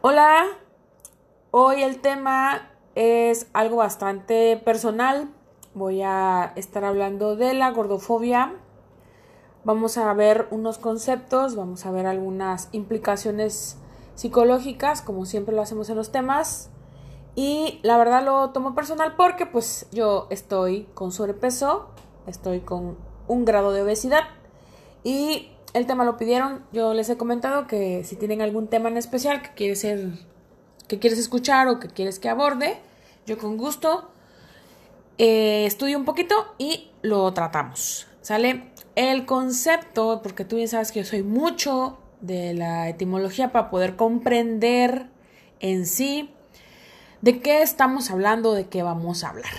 Hola, hoy el tema es algo bastante personal. Voy a estar hablando de la gordofobia. Vamos a ver unos conceptos, vamos a ver algunas implicaciones psicológicas, como siempre lo hacemos en los temas. Y la verdad lo tomo personal porque pues yo estoy con sobrepeso, estoy con un grado de obesidad y el tema lo pidieron. Yo les he comentado que si tienen algún tema en especial que quieres ser, que quieres escuchar o que quieres que aborde, yo con gusto eh, estudio un poquito y lo tratamos. ¿Sale? El concepto, porque tú bien sabes que yo soy mucho de la etimología para poder comprender en sí de qué estamos hablando, de qué vamos a hablar.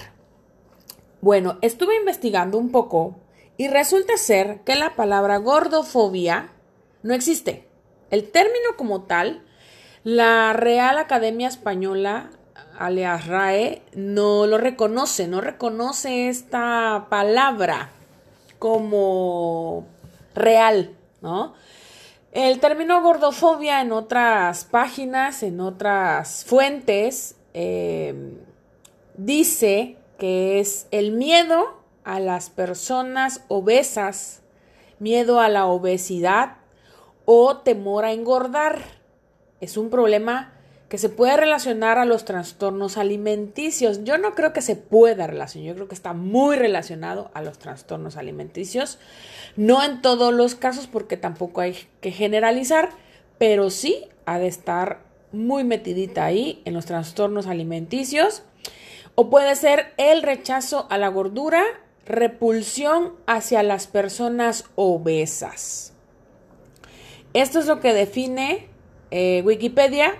Bueno, estuve investigando un poco y resulta ser que la palabra gordofobia no existe. El término como tal, la Real Academia Española, alias RAE, no lo reconoce, no reconoce esta palabra como real, ¿no? El término gordofobia en otras páginas, en otras fuentes, eh, dice que es el miedo a las personas obesas, miedo a la obesidad o temor a engordar. Es un problema que se puede relacionar a los trastornos alimenticios. Yo no creo que se pueda relacionar, yo creo que está muy relacionado a los trastornos alimenticios. No en todos los casos porque tampoco hay que generalizar, pero sí ha de estar muy metidita ahí en los trastornos alimenticios. O puede ser el rechazo a la gordura repulsión hacia las personas obesas. Esto es lo que define eh, Wikipedia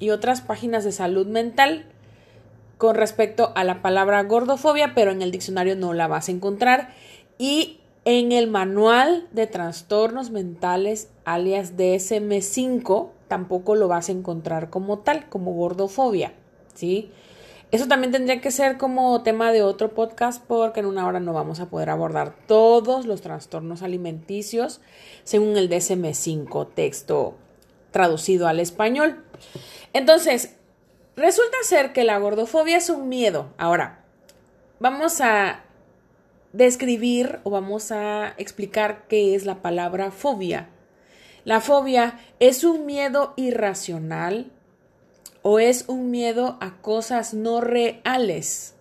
y otras páginas de salud mental con respecto a la palabra gordofobia, pero en el diccionario no la vas a encontrar. Y en el manual de trastornos mentales, alias DSM5, tampoco lo vas a encontrar como tal, como gordofobia, ¿sí? Eso también tendría que ser como tema de otro podcast porque en una hora no vamos a poder abordar todos los trastornos alimenticios según el DSM5 texto traducido al español. Entonces, resulta ser que la gordofobia es un miedo. Ahora, vamos a describir o vamos a explicar qué es la palabra fobia. La fobia es un miedo irracional, o es un miedo a cosas no reales.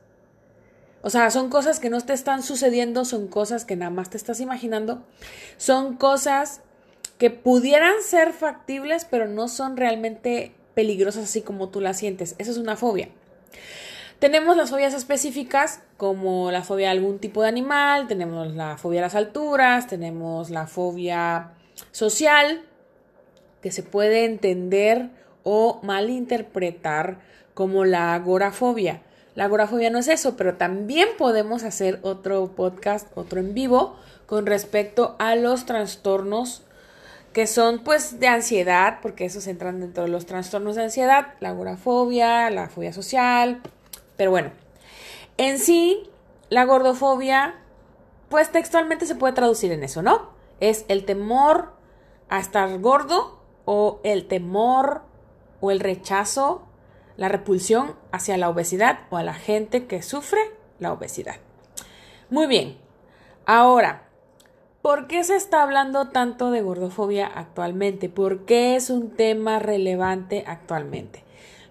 O sea, son cosas que no te están sucediendo, son cosas que nada más te estás imaginando, son cosas que pudieran ser factibles, pero no son realmente peligrosas así como tú las sientes. Eso es una fobia. Tenemos las fobias específicas, como la fobia a algún tipo de animal, tenemos la fobia a las alturas, tenemos la fobia social, que se puede entender o malinterpretar como la agorafobia. La agorafobia no es eso, pero también podemos hacer otro podcast, otro en vivo, con respecto a los trastornos que son pues de ansiedad, porque esos entran dentro de los trastornos de ansiedad, la agorafobia, la fobia social, pero bueno, en sí, la gordofobia, pues textualmente se puede traducir en eso, ¿no? Es el temor a estar gordo o el temor o el rechazo, la repulsión hacia la obesidad o a la gente que sufre la obesidad. Muy bien, ahora, ¿por qué se está hablando tanto de gordofobia actualmente? ¿Por qué es un tema relevante actualmente?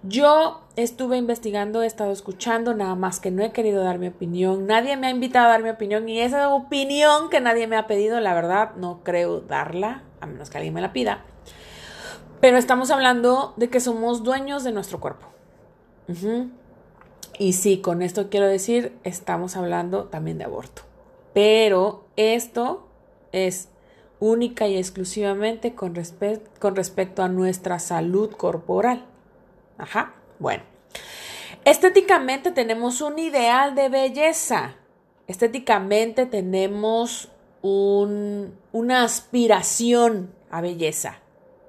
Yo estuve investigando, he estado escuchando, nada más que no he querido dar mi opinión. Nadie me ha invitado a dar mi opinión y esa opinión que nadie me ha pedido, la verdad, no creo darla, a menos que alguien me la pida. Pero estamos hablando de que somos dueños de nuestro cuerpo. Y sí, con esto quiero decir, estamos hablando también de aborto. Pero esto es única y exclusivamente con, con respecto a nuestra salud corporal. Ajá, bueno. Estéticamente tenemos un ideal de belleza. Estéticamente tenemos un, una aspiración a belleza.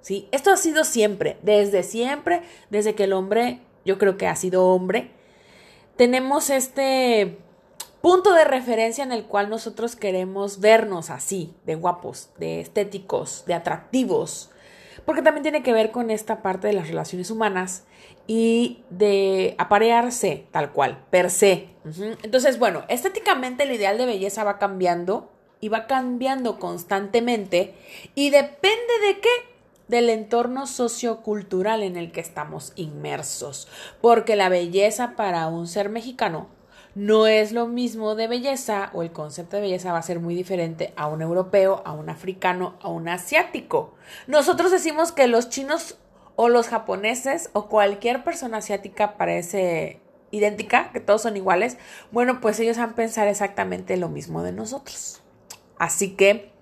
¿Sí? Esto ha sido siempre, desde siempre, desde que el hombre, yo creo que ha sido hombre, tenemos este punto de referencia en el cual nosotros queremos vernos así, de guapos, de estéticos, de atractivos. porque también tiene que ver con esta parte de las relaciones humanas y de aparearse tal cual, per se. Entonces, bueno, estéticamente el ideal de belleza va cambiando y va cambiando constantemente y depende de qué? Del entorno sociocultural en el que estamos inmersos, porque la belleza para un ser mexicano no es lo mismo de belleza o el concepto de belleza va a ser muy diferente a un europeo, a un africano, a un asiático. Nosotros decimos que los chinos o los japoneses o cualquier persona asiática parece idéntica, que todos son iguales. Bueno, pues ellos van a pensar exactamente lo mismo de nosotros. Así que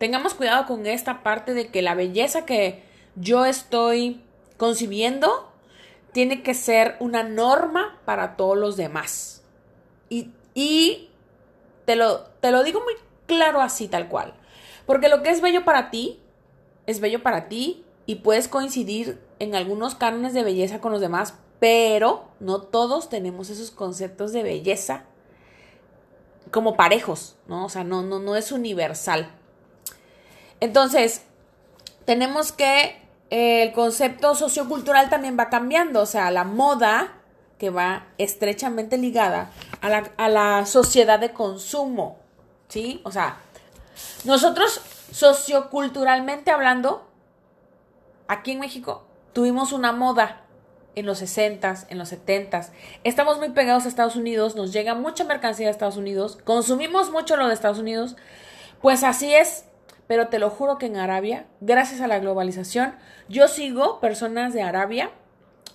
tengamos cuidado con esta parte de que la belleza que yo estoy concibiendo tiene que ser una norma para todos los demás. Y, te, lo, te lo digo muy claro así, tal cual. Porque lo que es bello para ti, es bello para ti y puedes coincidir en algunos cánones de belleza con los demás, pero no todos tenemos esos conceptos de belleza como parejos, ¿no? O sea, no, no, no es universal. Entonces, tenemos que eh, el concepto sociocultural también va cambiando, o sea, la moda que va estrechamente ligada a la, a la sociedad de consumo, ¿sí? O sea, nosotros socioculturalmente hablando, aquí en México tuvimos una moda en los 60s, en los 70s. Estamos muy pegados a Estados Unidos, nos llega mucha mercancía de Estados Unidos, consumimos mucho lo de Estados Unidos. Pues así es, pero te lo juro que en Arabia, gracias a la globalización, yo sigo personas de Arabia,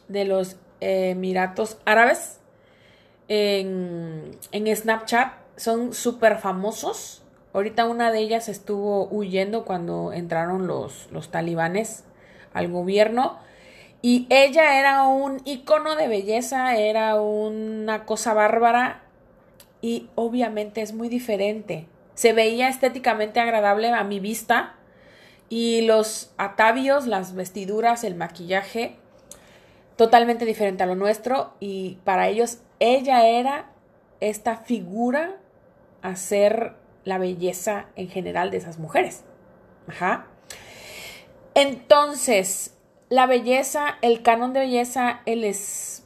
de los Emiratos Árabes en, Snapchat. Son súper famosos. Ahorita una de ellas estuvo huyendo cuando entraron los, los talibanes al gobierno. Y ella era un icono de belleza, era una cosa bárbara y obviamente es muy diferente. Se veía estéticamente agradable a mi vista y los atavios, las vestiduras, el maquillaje totalmente diferente a lo nuestro y para ellos ella era esta figura a ser la belleza en general de esas mujeres. Ajá. Entonces, la belleza, el canon de belleza, el, es,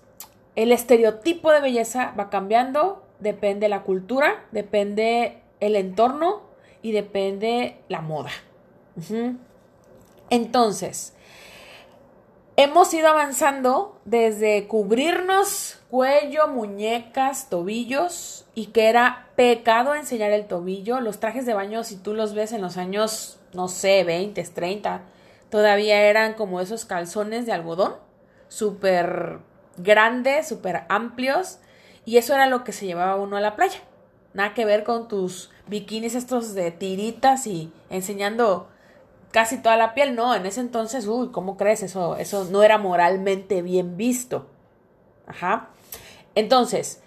el estereotipo de belleza va cambiando, depende la cultura, depende el entorno y depende la moda. Entonces, Hemos ido avanzando desde cubrirnos cuello, muñecas, tobillos y que era pecado enseñar el tobillo. Los trajes de baño, si tú los ves en los años, no sé, 20, 30, todavía eran como esos calzones de algodón, súper grandes, súper amplios y eso era lo que se llevaba uno a la playa. Nada que ver con tus bikinis estos de tiritas y enseñando casi toda la piel, no, en ese entonces, uy, ¿cómo crees? Eso, eso no era moralmente bien visto. Ajá. Entonces,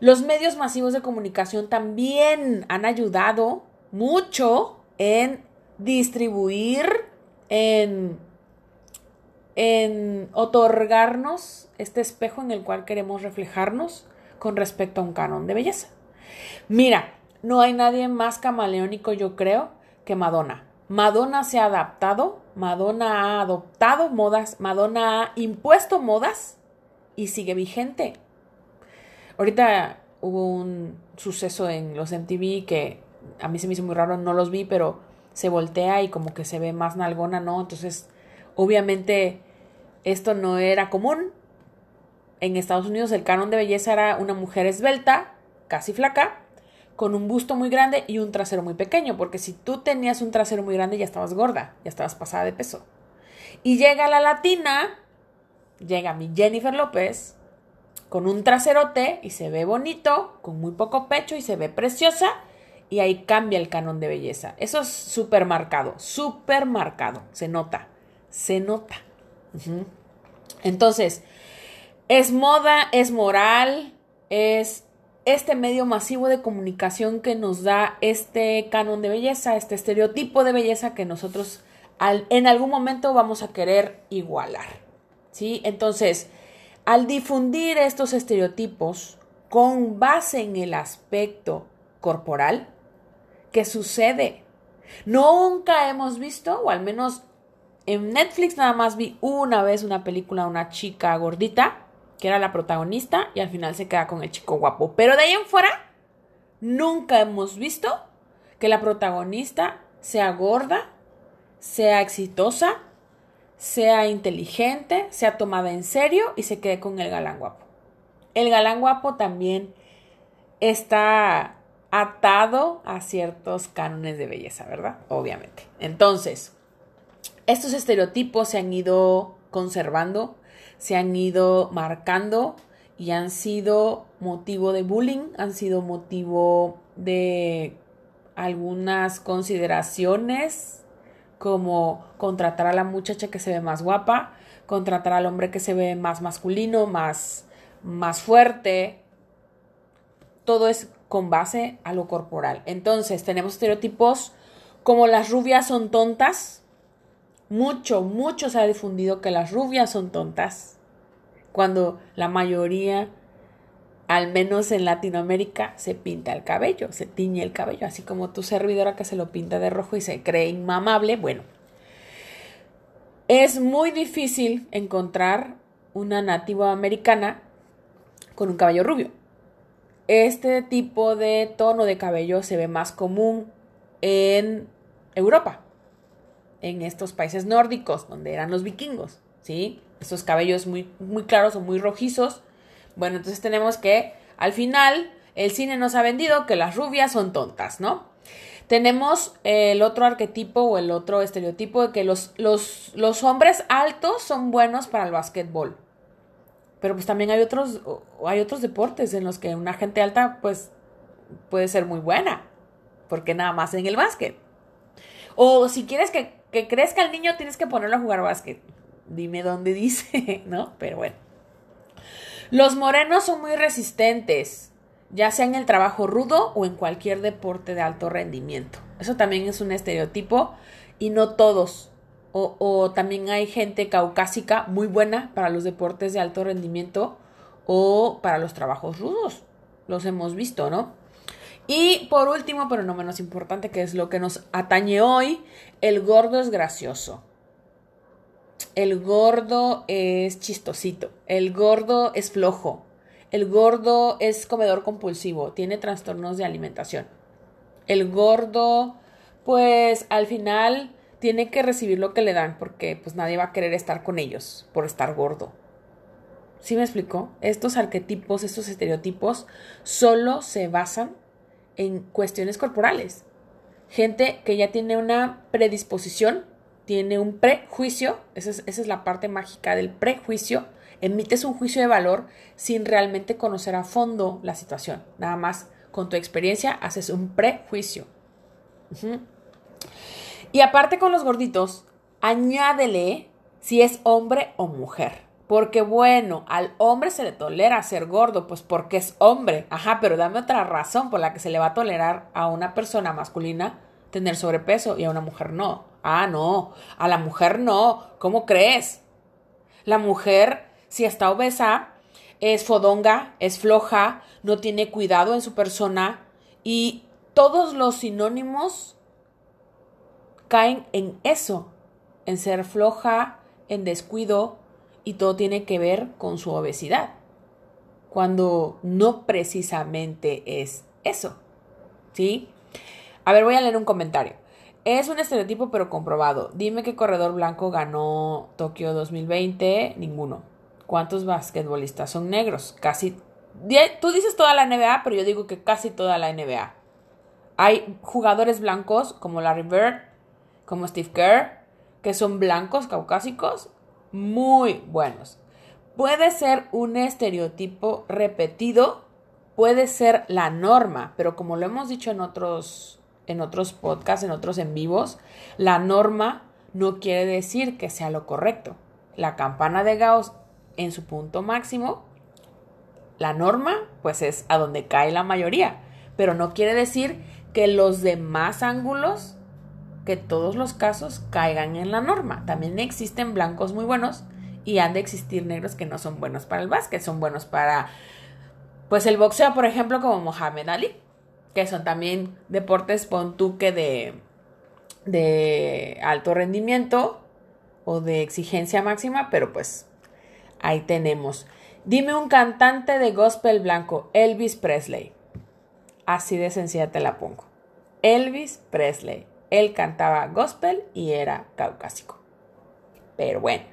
los medios masivos de comunicación también han ayudado mucho en distribuir, en, en otorgarnos este espejo en el cual queremos reflejarnos con respecto a un canon de belleza. Mira, no hay nadie más camaleónico, yo creo, que Madonna. Madonna se ha adaptado, Madonna ha adoptado modas, Madonna ha impuesto modas y sigue vigente. Ahorita hubo un suceso en los MTV que a mí se me hizo muy raro, no los vi, pero se voltea y como que se ve más nalgona, ¿no? Entonces, obviamente esto no era común. En Estados Unidos el canon de belleza era una mujer esbelta, casi flaca, con un busto muy grande y un trasero muy pequeño, porque si tú tenías un trasero muy grande ya estabas gorda, ya estabas pasada de peso. Y llega la latina, llega mi Jennifer López, con un traserote y se ve bonito, con muy poco pecho y se ve preciosa, y ahí cambia el canon de belleza. Eso es súper marcado, súper marcado, se nota, se nota. Entonces, es moda, es moral, es este medio masivo de comunicación que nos da este canon de belleza, este estereotipo de belleza que nosotros en algún momento vamos a querer igualar. ¿Sí? Entonces, al difundir estos estereotipos con base en el aspecto corporal, ¿qué sucede? Nunca hemos visto, o al menos En Netflix nada más vi una vez una película de una chica gordita, que era la protagonista, y al final se queda con el chico guapo. Pero de ahí en fuera, nunca hemos visto que la protagonista sea gorda, sea exitosa, sea inteligente, sea tomada en serio y se quede con el galán guapo. El galán guapo también está atado a ciertos cánones de belleza, ¿verdad? Obviamente. Entonces, estos estereotipos se han ido conservando, se han ido marcando y han sido motivo de bullying, han sido motivo de algunas consideraciones como contratar a la muchacha que se ve más guapa, contratar al hombre que se ve más masculino, más, más fuerte. Todo es con base a lo corporal. Entonces, tenemos estereotipos como las rubias son tontas. Mucho, mucho se ha difundido que las rubias son tontas. Cuando la mayoría, al menos en Latinoamérica, se pinta el cabello, se tiñe el cabello, así como tu servidora que se lo pinta de rojo y se cree inmamable. Bueno, es muy difícil encontrar una nativa americana con un cabello rubio. Este tipo de tono de cabello se ve más común en Europa, en estos países nórdicos, donde eran los vikingos, ¿sí? Estos cabellos muy, muy claros o muy rojizos. Bueno, entonces tenemos que, al final, el cine nos ha vendido que las rubias son tontas, ¿no? Tenemos el otro arquetipo o el otro estereotipo de que los, los, los hombres altos son buenos para el básquetbol. Pero pues también hay otros, hay otros deportes en los que una gente alta pues puede ser muy buena, porque nada más en el básquet. O si quieres que, que crezca el niño, tienes que ponerlo a jugar básquet. Dime dónde dice, ¿no? Pero bueno. Los morenos son muy resistentes, ya sea en el trabajo rudo o en cualquier deporte de alto rendimiento. Eso también es un estereotipo y no todos o, también hay gente caucásica muy buena para los deportes de alto rendimiento o para los trabajos rudos. Los hemos visto, ¿no? Y por último, pero no menos importante, que es lo que nos atañe hoy, el gordo es gracioso. El gordo es chistosito. El gordo es flojo. El gordo es comedor compulsivo. Tiene trastornos de alimentación. El gordo, pues al final tiene que recibir lo que le dan porque pues nadie va a querer estar con ellos por estar gordo. ¿Sí me explicó? Estos arquetipos, estos estereotipos solo se basan en cuestiones corporales. Gente que ya tiene una predisposición, tiene un prejuicio, esa es, esa es la parte mágica del prejuicio, emites un juicio de valor sin realmente conocer a fondo la situación. Nada más con tu experiencia haces un prejuicio. Y aparte con los gorditos, añádele si es hombre o mujer. Porque bueno, al hombre se le tolera ser gordo, pues porque es hombre. Ajá, pero dame otra razón por la que se le va a tolerar a una persona masculina tener sobrepeso y a una mujer no. Ah, no, a la mujer no. ¿Cómo crees? La mujer, si está obesa, es fodonga, es floja, no tiene cuidado en su persona y todos los sinónimos caen en eso, en ser floja, en descuido y todo tiene que ver con su obesidad, cuando no precisamente es eso. ¿Sí? A ver, voy a leer un comentario. Es un estereotipo pero comprobado. Dime qué corredor blanco ganó Tokio 2020. Ninguno. ¿Cuántos basquetbolistas son negros? Casi... Tú dices toda la NBA, pero yo digo que casi toda la NBA. Hay jugadores blancos como Larry Bird, como Steve Kerr, que son blancos caucásicos, muy buenos. Puede ser un estereotipo repetido, puede ser la norma, pero como lo hemos dicho en otros, en otros podcasts, en otros en vivos, la norma no quiere decir que sea lo correcto. La campana de Gauss en su punto máximo, la norma pues es a donde cae la mayoría, pero no quiere decir que los demás ángulos que todos los casos caigan en la norma. También existen blancos muy buenos y han de existir negros que no son buenos para el básquet, son buenos para pues el boxeo, por ejemplo, como Mohamed Ali, que son también deportes pon tú que de de alto rendimiento, o de exigencia máxima, pero pues ahí tenemos. Dime un cantante de gospel blanco, Elvis Presley. Así de sencilla te la pongo. Elvis Presley. Él cantaba gospel y era caucásico. Pero bueno.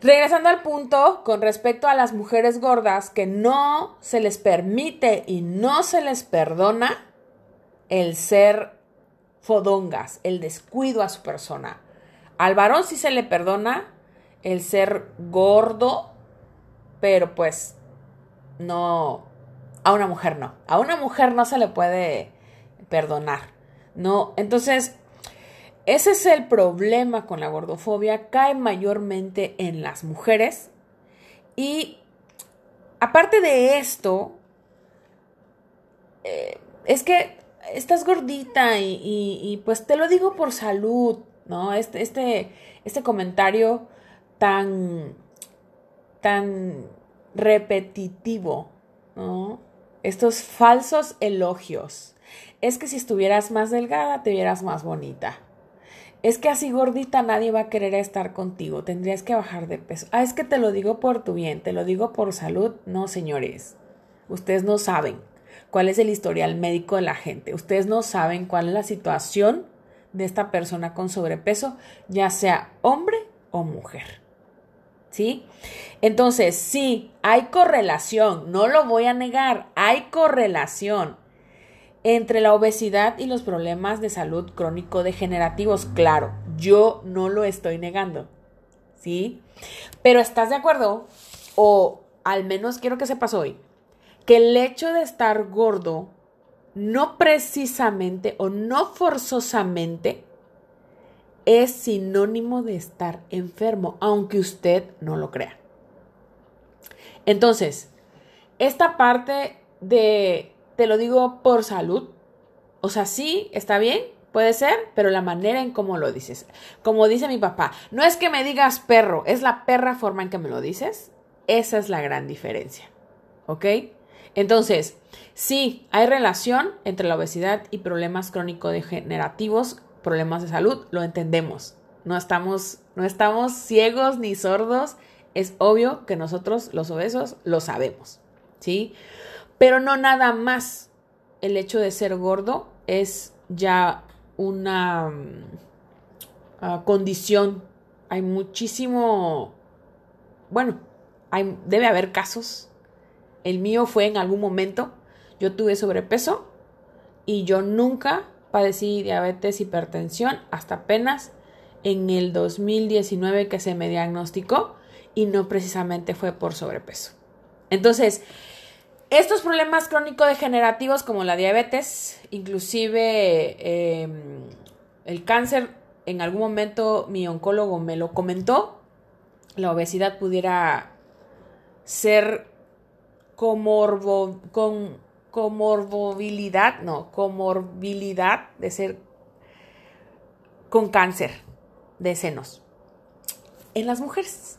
Regresando al punto con respecto a las mujeres gordas que no se les permite y no se les perdona el ser fodongas, el descuido a su persona. Al varón sí se le perdona el ser gordo, pero pues no, a una mujer no. A una mujer no se le puede perdonar. No, entonces, ese es el problema con la gordofobia. Cae mayormente en las mujeres. Y aparte de esto, eh, es que estás gordita y, pues te lo digo por salud, ¿no? Este, este, este comentario tan, tan repetitivo, ¿no? Estos falsos elogios. Es que si estuvieras más delgada, te vieras más bonita. Es que así gordita nadie va a querer estar contigo, tendrías que bajar de peso. Ah, es que te lo digo por tu bien, te lo digo por salud. No, señores, ustedes no saben cuál es el historial médico de la gente. Ustedes no saben cuál es la situación de esta persona con sobrepeso, ya sea hombre o mujer. ¿Sí? Entonces, sí, hay correlación, no lo voy a negar, hay correlación entre la obesidad y los problemas de salud crónico-degenerativos. Claro, yo no lo estoy negando. ¿Sí? Pero ¿estás de acuerdo? O al menos quiero que sepas hoy que el hecho de estar gordo no precisamente o no forzosamente es sinónimo de estar enfermo, aunque usted no lo crea. Entonces, esta parte de, te lo digo por salud, o sea, sí, está bien, puede ser, pero la manera en cómo lo dices. Como dice mi papá, no es que me digas perro, es la perra forma en que me lo dices. Esa es la gran diferencia. ¿Ok? Entonces, sí, hay relación entre la obesidad y problemas crónico-degenerativos, problemas de salud, lo entendemos. No estamos, no estamos ciegos ni sordos. Es obvio que nosotros, los obesos, lo sabemos. ¿Sí? Pero no nada más el hecho de ser gordo es ya una mm, ah, condición. Hay muchísimo, bueno, hay, debe haber casos el mío fue en algún momento, yo tuve sobrepeso y yo nunca padecí diabetes, hipertensión, hasta apenas en el 2019 que se me diagnosticó y no precisamente fue por sobrepeso. Entonces, estos problemas crónico-degenerativos como la diabetes, inclusive em, el cáncer, en algún momento mi oncólogo me lo comentó, la obesidad pudiera ser comorbo, con comorbilidad, no, comorbilidad de ser con cáncer de senos en las mujeres.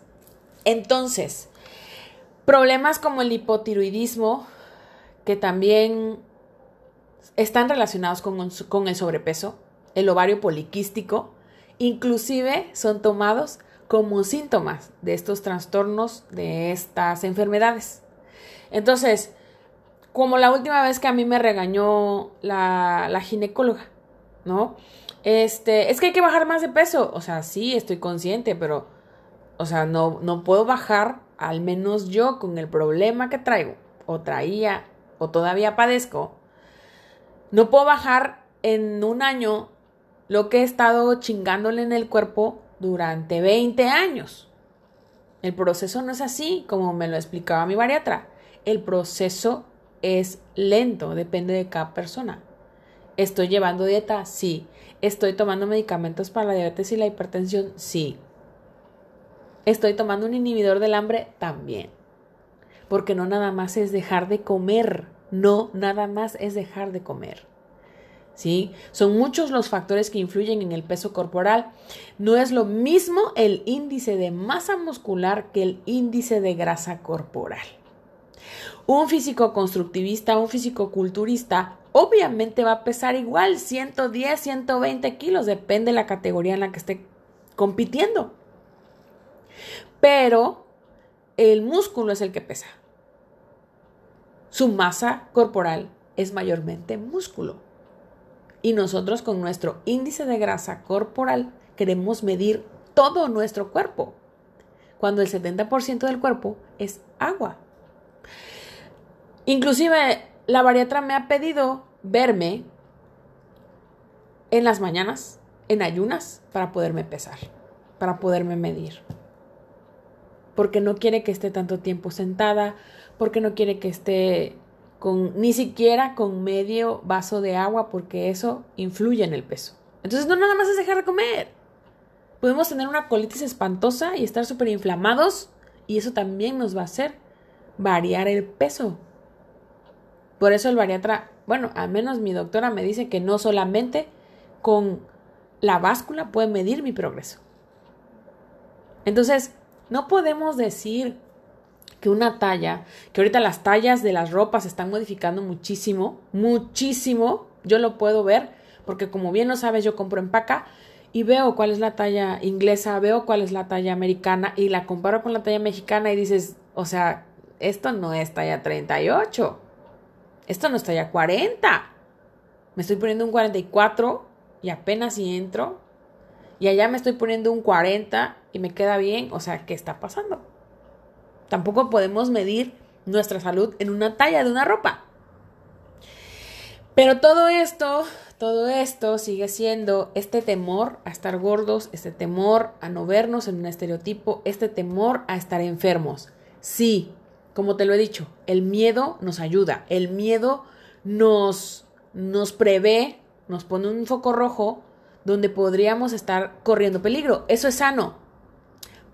Entonces, problemas como el hipotiroidismo, que también están relacionados con, el sobrepeso, el ovario poliquístico, inclusive son tomados como síntomas de estos trastornos, de estas enfermedades. Entonces, como la última vez que a mí me regañó la, la ginecóloga, ¿no? Este, es que hay que bajar más de peso. O sea, sí, estoy consciente, pero, o sea, no, no puedo bajar, al menos yo, con el problema que traigo, o traía, o todavía padezco. No puedo bajar en un año lo que he estado chingándole en el cuerpo durante 20 años. El proceso no es así, como me lo explicaba mi bariatra el proceso es lento, depende de cada persona. ¿Estoy llevando dieta? Sí. ¿Estoy tomando medicamentos para la diabetes y la hipertensión? Sí. ¿Estoy tomando un inhibidor del hambre? También. Porque no nada más es dejar de comer, no nada más es dejar de comer. ¿Sí? Son muchos los factores que influyen en el peso corporal. No es lo mismo el índice de masa muscular que el índice de grasa corporal. Un físico constructivista, un físico culturista, obviamente va a pesar igual 110, 120 kilos, depende de la categoría en la que esté compitiendo. Pero el músculo es el que pesa. Su masa corporal es mayormente músculo. Y nosotros con nuestro índice de grasa corporal queremos medir todo nuestro cuerpo, cuando el 70% del cuerpo es agua. Inclusive la bariatra me ha pedido verme en las mañanas, en ayunas, para poderme pesar, para poderme medir. Porque no quiere que esté tanto tiempo sentada, porque no quiere que esté con ni siquiera con medio vaso de agua, porque eso influye en el peso. Entonces no nada más es dejar de comer. Podemos tener una colitis espantosa y estar súper inflamados y eso también nos va a hacer variar el peso. Por eso el bariatra, bueno, al menos mi doctora me dice que no solamente con la báscula puede medir mi progreso. Entonces, no podemos decir que una talla, que ahorita las tallas de las ropas se están modificando muchísimo, muchísimo, yo lo puedo ver, porque como bien lo sabes, yo compro en paca y veo cuál es la talla inglesa, veo cuál es la talla americana y la comparo con la talla mexicana y dices, o sea, esto no es talla 38, esto no es talla 40, me estoy poniendo un 44 y apenas si entro y allá me estoy poniendo un 40 y me queda bien, o sea, ¿qué está pasando? Tampoco podemos medir nuestra salud en una talla de una ropa. Pero todo esto, todo esto sigue siendo este temor a estar gordos, este temor a no vernos en un estereotipo, este temor a estar enfermos. Sí, como te lo he dicho, el miedo nos ayuda, el miedo nos, nos prevé, nos pone un foco rojo donde podríamos estar corriendo peligro. Eso es sano.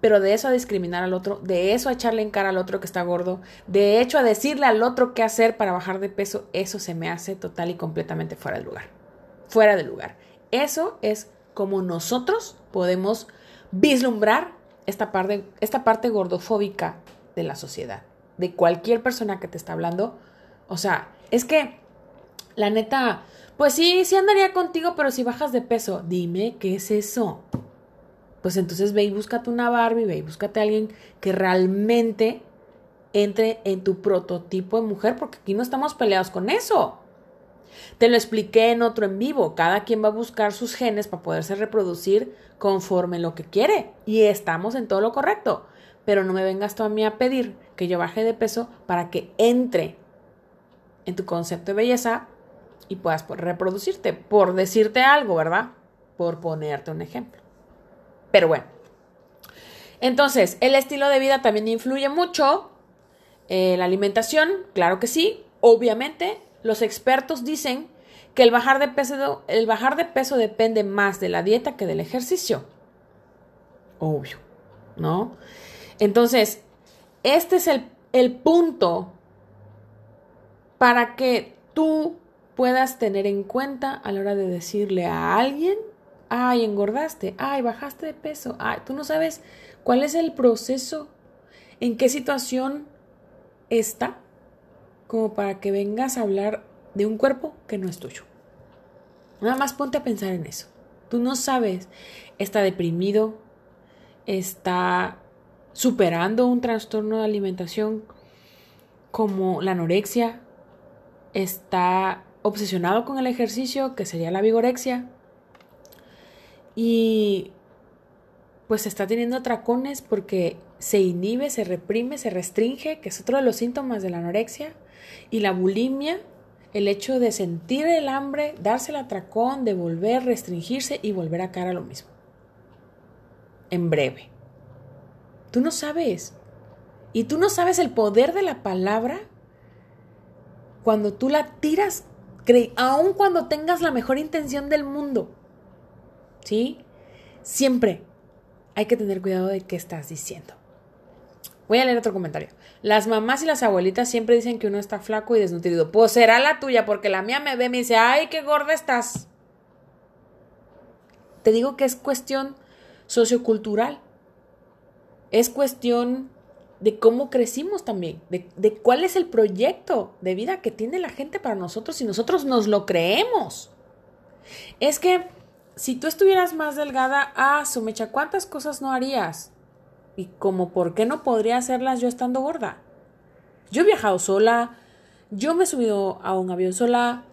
Pero de eso a discriminar al otro, de eso a echarle en cara al otro que está gordo, de hecho a decirle al otro qué hacer para bajar de peso, eso se me hace total y completamente fuera de lugar. Fuera de lugar. Eso es como nosotros podemos vislumbrar esta parte, esta parte gordofóbica de la sociedad, de cualquier persona que te está hablando. O sea, es que, la neta, pues sí, sí andaría contigo, pero si bajas de peso, dime qué es eso pues entonces ve y búscate una Barbie, ve y búscate a alguien que realmente entre en tu prototipo de mujer, porque aquí no estamos peleados con eso. Te lo expliqué en otro en vivo. Cada quien va a buscar sus genes para poderse reproducir conforme lo que quiere. Y estamos en todo lo correcto. Pero no me vengas tú a mí a pedir que yo baje de peso para que entre en tu concepto de belleza y puedas reproducirte. Por decirte algo, ¿verdad? Por ponerte un ejemplo. Pero bueno. Entonces, el estilo de vida también influye mucho. Eh, la alimentación, claro que sí. Obviamente, los expertos dicen que el bajar, de peso, el bajar de peso depende más de la dieta que del ejercicio. Obvio, ¿no? Entonces, este es el, el punto para que tú puedas tener en cuenta a la hora de decirle a alguien ay, engordaste, ay, bajaste de peso, ay, tú no sabes cuál es el proceso, en qué situación está, como para que vengas a hablar de un cuerpo que no es tuyo. Nada más ponte a pensar en eso. Tú no sabes, está deprimido, está superando un trastorno de alimentación como la anorexia, está obsesionado con el ejercicio, que sería la vigorexia, y pues está teniendo atracones porque se inhibe, se reprime, se restringe, que es otro de los síntomas de la anorexia. Y la bulimia, el hecho de sentir el hambre, darse el atracón, de volver, restringirse y volver a cara a lo mismo. En breve. Tú no sabes. Y tú no sabes el poder de la palabra cuando tú la tiras, aun cuando tengas la mejor intención del mundo. ¿Sí? Siempre hay que tener cuidado de qué estás diciendo. Voy a leer otro comentario. Las mamás y las abuelitas siempre dicen que uno está flaco y desnutrido. Pues será la tuya, porque la mía me ve y me dice, ay, qué gorda estás. Te digo que es cuestión sociocultural. Es cuestión de cómo crecimos también, de, de, cuál es el proyecto de vida que tiene la gente para nosotros y nosotros nos lo creemos. Es que si tú estuvieras más delgada, ah, Sumecha, ¿cuántas cosas no harías? Y como, ¿por qué no podría hacerlas yo estando gorda? Yo he viajado sola, yo me he subido a un avión sola,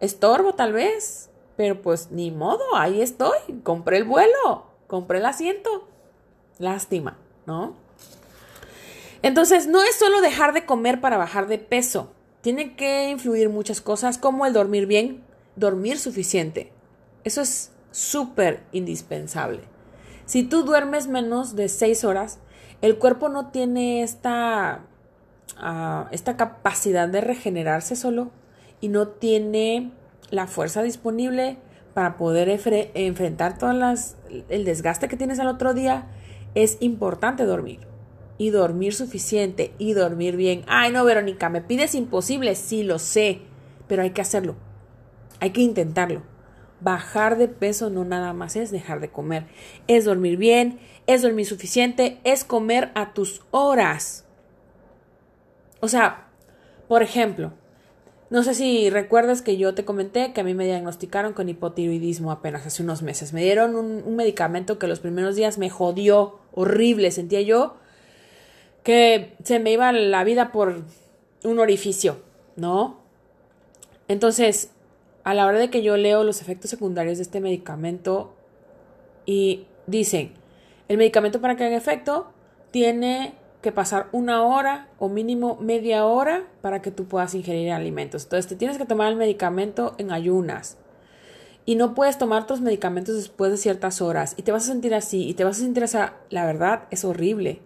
estorbo tal vez, pero pues ni modo, ahí estoy, compré el vuelo, compré el asiento. Lástima, ¿no? Entonces, no es solo dejar de comer para bajar de peso. Tiene que influir muchas cosas como el dormir bien, dormir suficiente. Eso es súper indispensable. Si tú duermes menos de 6 horas, el cuerpo no tiene esta, ah, esta capacidad de regenerarse solo y no tiene la fuerza disponible para poder enfrentar todas el desgaste que tienes al otro día. Es importante dormir y dormir suficiente y dormir bien. Ay, no, Verónica, me pides imposible, sí lo sé, pero hay que hacerlo. Hay que intentarlo. Bajar de peso no nada más es dejar de comer, es dormir bien, es dormir suficiente, es comer a tus horas. O sea, por ejemplo, no sé si recuerdas que yo te comenté que a mí me diagnosticaron con hipotiroidismo apenas hace unos meses. Me dieron un, un medicamento que los primeros días me jodió horrible. Sentía yo que se me iba la vida por un orificio, ¿no? Entonces, a la hora de que yo leo los efectos secundarios de este medicamento y dicen, el medicamento para que haga efecto tiene que pasar una hora o mínimo media hora para que tú puedas ingerir alimentos. Entonces te tienes que tomar el medicamento en ayunas. Y no puedes tomar otros medicamentos después de ciertas horas. Y te vas a sentir así. Y te vas a sentir así. La verdad es horrible.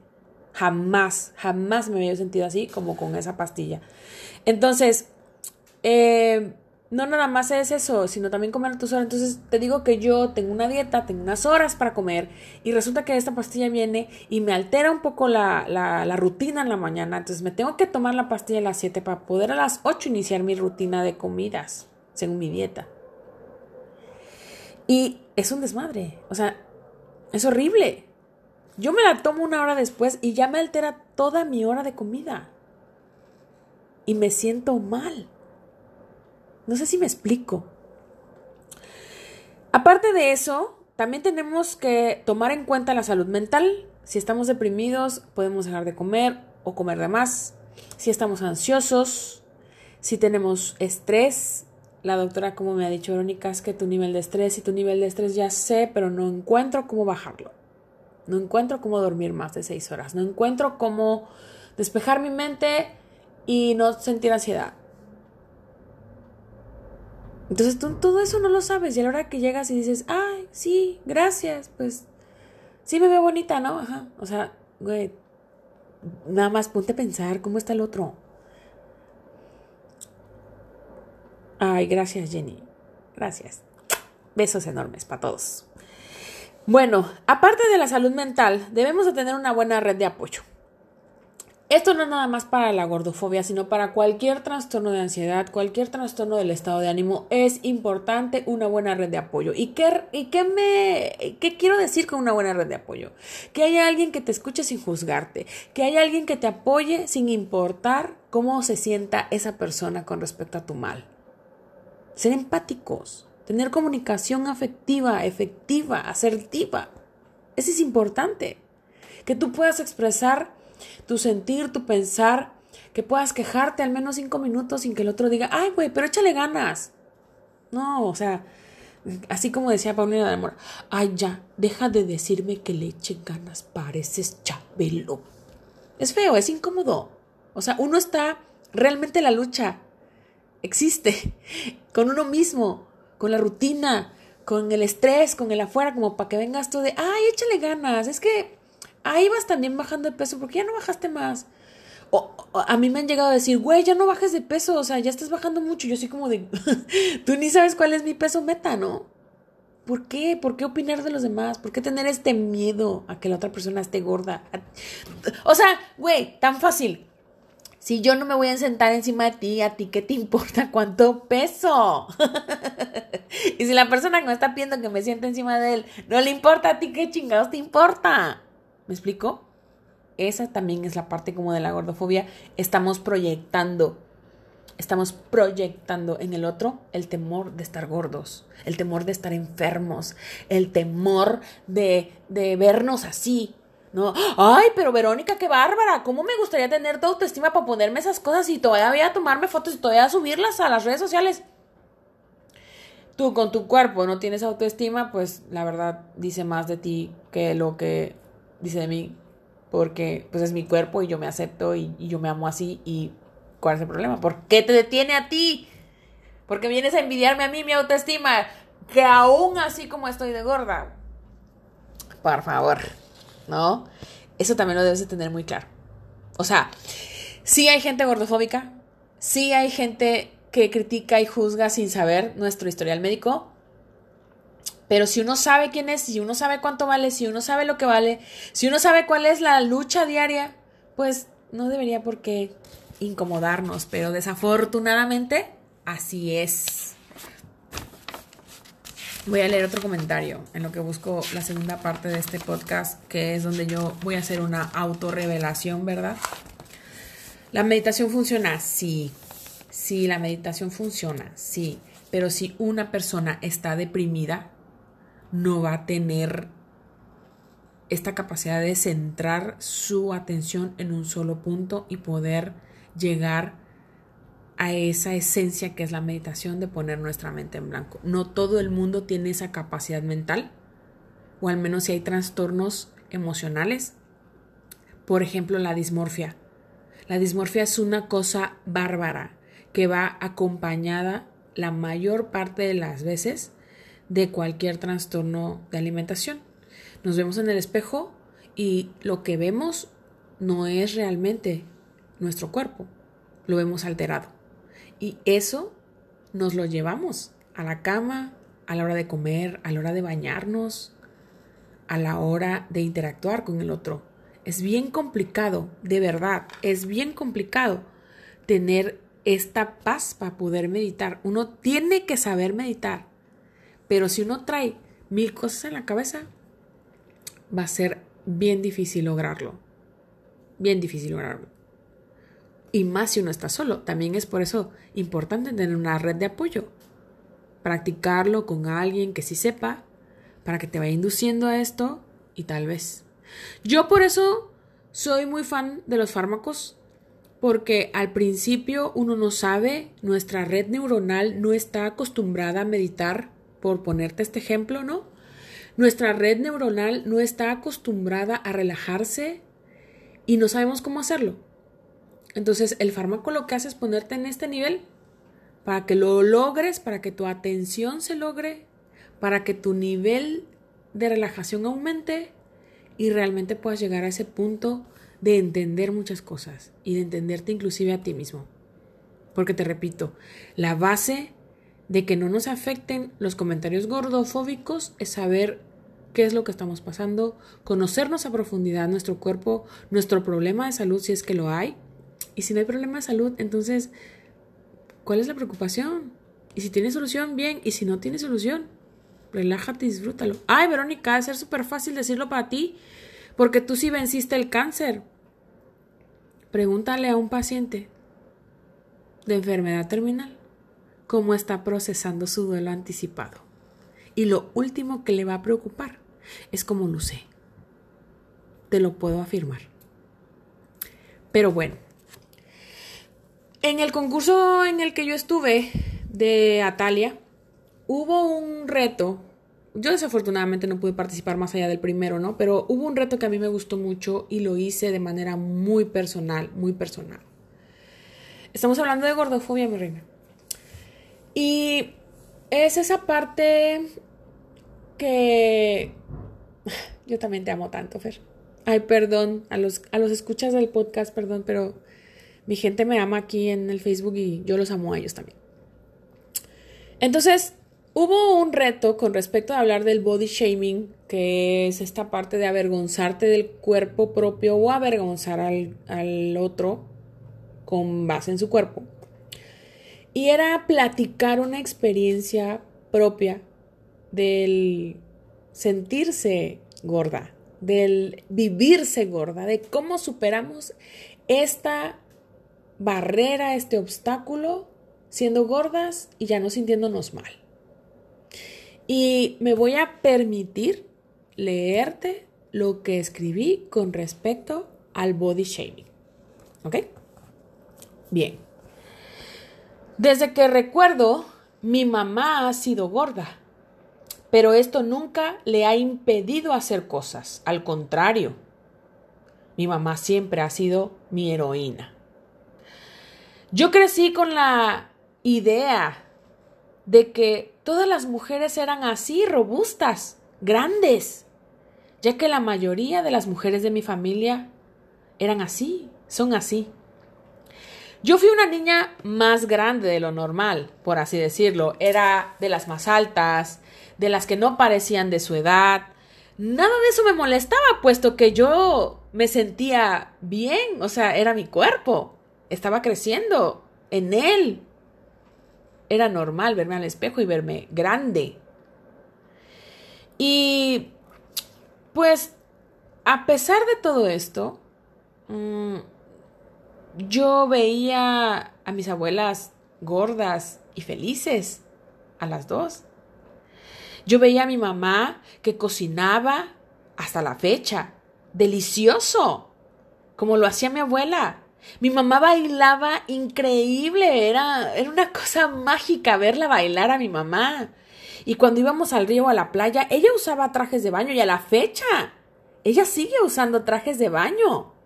Jamás, jamás me había sentido así como con esa pastilla. Entonces, eh, no nada más es eso, sino también comer tus horas. Entonces te digo que yo tengo una dieta, tengo unas horas para comer y resulta que esta pastilla viene y me altera un poco la, la, rutina en la mañana. Entonces me tengo que tomar la pastilla a las 7 para poder a las 8 iniciar mi rutina de comidas, según mi dieta. Y es un desmadre, o sea, es horrible. Yo me la tomo una hora después y ya me altera toda mi hora de comida. Y me siento mal. No sé si me explico. Aparte de eso, también tenemos que tomar en cuenta la salud mental. Si estamos deprimidos, podemos dejar de comer o comer de más. Si estamos ansiosos, si tenemos estrés. La doctora, como me ha dicho Verónica, es que tu nivel de estrés y tu nivel de estrés ya sé, pero no encuentro cómo bajarlo. No encuentro cómo dormir más de seis horas. No encuentro cómo despejar mi mente y no sentir ansiedad. Entonces tú todo eso no lo sabes y a la hora que llegas y dices, ay, sí, gracias, pues sí me veo bonita, ¿no? Ajá. O sea, güey, nada más ponte a pensar cómo está el otro. Ay, gracias Jenny. Gracias. Besos enormes para todos. Bueno, aparte de la salud mental, debemos de tener una buena red de apoyo. Esto no es nada más para la gordofobia, sino para cualquier trastorno de ansiedad, cualquier trastorno del estado de ánimo, es importante una buena red de apoyo. ¿Y qué, y qué me qué quiero decir con una buena red de apoyo? Que haya alguien que te escuche sin juzgarte, que haya alguien que te apoye sin importar cómo se sienta esa persona con respecto a tu mal. Ser empáticos, tener comunicación afectiva, efectiva, asertiva. Eso es importante. Que tú puedas expresar tu sentir, tu pensar, que puedas quejarte al menos cinco minutos sin que el otro diga, ay, güey, pero échale ganas. No, o sea, así como decía Paulina de Amor, ay, ya, deja de decirme que le eche ganas, pareces chabelo. Es feo, es incómodo. O sea, uno está, realmente la lucha existe con uno mismo con la rutina, con el estrés, con el afuera, como para que vengas tú de, ay, échale ganas, es que ahí vas también bajando de peso, porque ya no bajaste más. O, a mí me han llegado a decir, güey, ya no bajes de peso, o sea, ya estás bajando mucho. Yo así como de, tú ni sabes cuál es mi peso meta, ¿no? ¿Por qué? ¿Por qué opinar de los demás? ¿Por qué tener este miedo a que la otra persona esté gorda? O sea, güey, tan fácil. Si yo no me voy a sentar encima de ti, ¿a ti qué te importa cuánto peso? y si la persona que me está pidiendo que me siente encima de él no le importa a ti, ¿qué chingados te importa? ¿Me explico? Esa también es la parte como de la gordofobia. Estamos proyectando, estamos proyectando en el otro el temor de estar gordos, el temor de estar enfermos, el temor de, de vernos así, No, ay, pero Verónica, qué bárbara. ¿Cómo me gustaría tener tu autoestima para ponerme esas cosas y todavía tomarme fotos y todavía subirlas a las redes sociales? Tú con tu cuerpo no tienes autoestima, pues la verdad dice más de ti que lo que dice de mí. Porque pues es mi cuerpo y yo me acepto y, yo me amo así. ¿Y cuál es el problema? ¿Por qué te detiene a ti? Porque vienes a envidiarme a mí mi autoestima. Que aún así como estoy de gorda. Por favor. ¿no? Eso también lo debes de tener muy claro. O sea, sí hay gente gordofóbica, sí hay gente que critica y juzga sin saber nuestro historial médico, pero si uno sabe quién es, si uno sabe cuánto vale, si uno sabe lo que vale, si uno sabe cuál es la lucha diaria, pues no debería por qué incomodarnos, pero desafortunadamente así es. Voy a leer otro comentario en lo que busco la segunda parte de este podcast, que es donde yo voy a hacer una autorrevelación, ¿verdad? La meditación funciona, sí. Sí, la meditación funciona, sí. Pero si una persona está deprimida, no va a tener esta capacidad de centrar su atención en un solo punto y poder llegar a esa esencia que es la meditación de poner nuestra mente en blanco. No todo el mundo tiene esa capacidad mental, o al menos si hay trastornos emocionales. Por ejemplo, la dismorfia. La dismorfia es una cosa bárbara que va acompañada la mayor parte de las veces de cualquier trastorno de alimentación. Nos vemos en el espejo y lo que vemos no es realmente nuestro cuerpo, lo vemos alterado. Y eso nos lo llevamos a la cama, a la hora de comer, a la hora de bañarnos, a la hora de interactuar con el otro. Es bien complicado, de verdad, es bien complicado tener esta paz para poder meditar. Uno tiene que saber meditar, pero si uno trae mil cosas en la cabeza, va a ser bien difícil lograrlo. Bien difícil lograrlo. Y más si uno está solo. También es por eso importante tener una red de apoyo. Practicarlo con alguien que sí sepa para que te vaya induciendo a esto y tal vez. Yo por eso soy muy fan de los fármacos porque al principio uno no sabe, nuestra red neuronal no está acostumbrada a meditar, por ponerte este ejemplo, ¿no? Nuestra red neuronal no está acostumbrada a relajarse y no sabemos cómo hacerlo. Entonces, el fármaco lo que hace es ponerte en este nivel para que lo logres, para que tu atención se logre, para que tu nivel de relajación aumente y realmente puedas llegar a ese punto de entender muchas cosas y de entenderte inclusive a ti mismo. Porque te repito, la base de que no nos afecten los comentarios gordofóbicos es saber qué es lo que estamos pasando, conocernos a profundidad nuestro cuerpo, nuestro problema de salud si es que lo hay y si no hay problema de salud, entonces, ¿cuál es la preocupación? Y si tiene solución, bien. Y si no tiene solución, relájate y disfrútalo. Ay, Verónica, debe ser súper fácil decirlo para ti, porque tú sí venciste el cáncer. Pregúntale a un paciente de enfermedad terminal cómo está procesando su duelo anticipado. Y lo último que le va a preocupar es cómo luce. Te lo puedo afirmar. Pero bueno, en el concurso en el que yo estuve de Atalia, hubo un reto. Yo desafortunadamente no pude participar más allá del primero, ¿no? Pero hubo un reto que a mí me gustó mucho y lo hice de manera muy personal, muy personal. Estamos hablando de gordofobia, mi reina. Y es esa parte que yo también te amo tanto, Fer. Ay, perdón, a los, a los escuchas del podcast, perdón, pero mi gente me ama aquí en el Facebook y yo los amo a ellos también. Entonces, hubo un reto con respecto a hablar del body shaming, que es esta parte de avergonzarte del cuerpo propio o avergonzar al, al otro con base en su cuerpo. Y era platicar una experiencia propia del sentirse gorda, del vivirse gorda, de cómo superamos esta barrera, este obstáculo, siendo gordas y ya no sintiéndonos mal. Y me voy a permitir leerte lo que escribí con respecto al body shaming. ¿Ok? Bien. Desde que recuerdo, mi mamá ha sido gorda, pero esto nunca le ha impedido hacer cosas. Al contrario, mi mamá siempre ha sido mi heroína. Yo crecí con la idea de que todas las mujeres eran así, robustas, grandes, ya que la mayoría de las mujeres de mi familia eran así, son así. Yo fui una niña más grande de lo normal, por así decirlo. Era de las más altas, de las que no parecían de su edad. Nada de eso me molestaba, puesto que yo me sentía bien, o sea, era mi cuerpo, estaba creciendo en él. Era normal verme al espejo y verme grande. Y pues, a pesar de todo esto, mmm, yo veía a mis abuelas gordas y felices, a las dos. Yo veía a mi mamá que cocinaba hasta la fecha, delicioso, como lo hacía mi abuela. Mi mamá bailaba increíble, era, era una cosa mágica verla bailar a mi mamá. Y cuando íbamos al río o a la playa, ella usaba trajes de baño y a la fecha, ella sigue usando trajes de baño.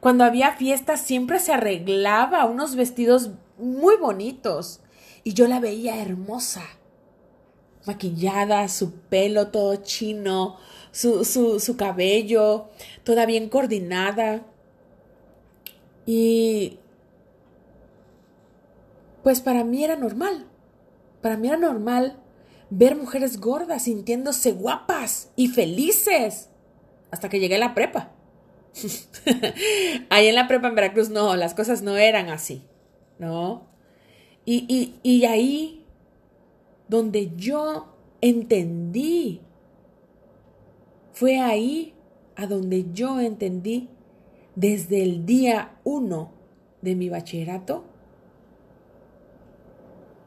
Cuando había fiestas siempre se arreglaba unos vestidos muy bonitos y yo la veía hermosa, maquillada, su pelo todo chino, su, su, su cabello, toda bien coordinada. Y pues para mí era normal, para mí era normal ver mujeres gordas sintiéndose guapas y felices hasta que llegué a la prepa. Ahí en la prepa en Veracruz no, las cosas no eran así, ¿no? Y, y, y ahí donde yo entendí, fue ahí a donde yo entendí desde el día uno de mi bachillerato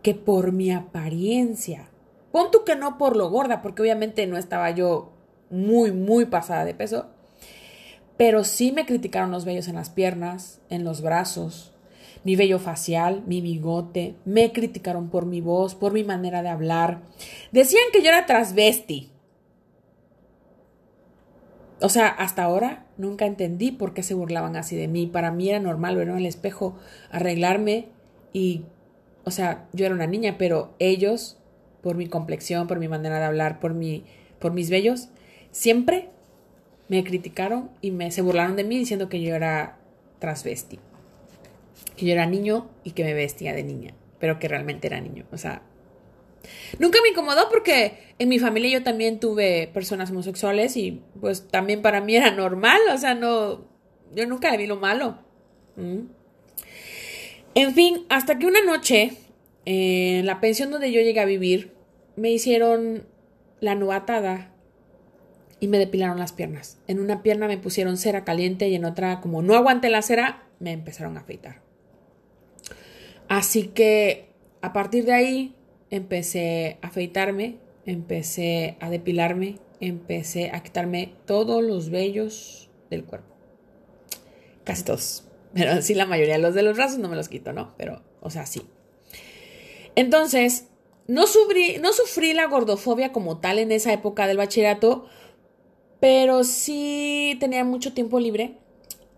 que por mi apariencia, pon tú que no por lo gorda, porque obviamente no estaba yo muy, muy pasada de peso, pero sí me criticaron los vellos en las piernas, en los brazos, mi vello facial, mi bigote, me criticaron por mi voz, por mi manera de hablar. Decían que yo era transvesti. O sea, hasta ahora nunca entendí por qué se burlaban así de mí. Para mí era normal ver en el espejo, arreglarme y, o sea, yo era una niña, pero ellos, por mi complexión, por mi manera de hablar, por mi, por mis vellos, siempre me criticaron y me, se burlaron de mí diciendo que yo era transvesti. Que yo era niño y que me vestía de niña, pero que realmente era niño. O sea, nunca me incomodó porque en mi familia yo también tuve personas homosexuales y pues también para mí era normal. O sea, no, yo nunca le vi lo malo. ¿Mm? En fin, hasta que una noche, en la pensión donde yo llegué a vivir, me hicieron la novatada y me depilaron las piernas. En una pierna me pusieron cera caliente y en otra, como no aguanté la cera, me empezaron a afeitar. Así que a partir de ahí empecé a afeitarme, empecé a depilarme, empecé a quitarme todos los vellos del cuerpo. Casi todos. Pero sí, la mayoría. Los de los brazos no me los quito, ¿no? Pero, o sea, sí. Entonces, no sufrí, no sufrí la gordofobia como tal en esa época del bachillerato pero sí tenía mucho tiempo libre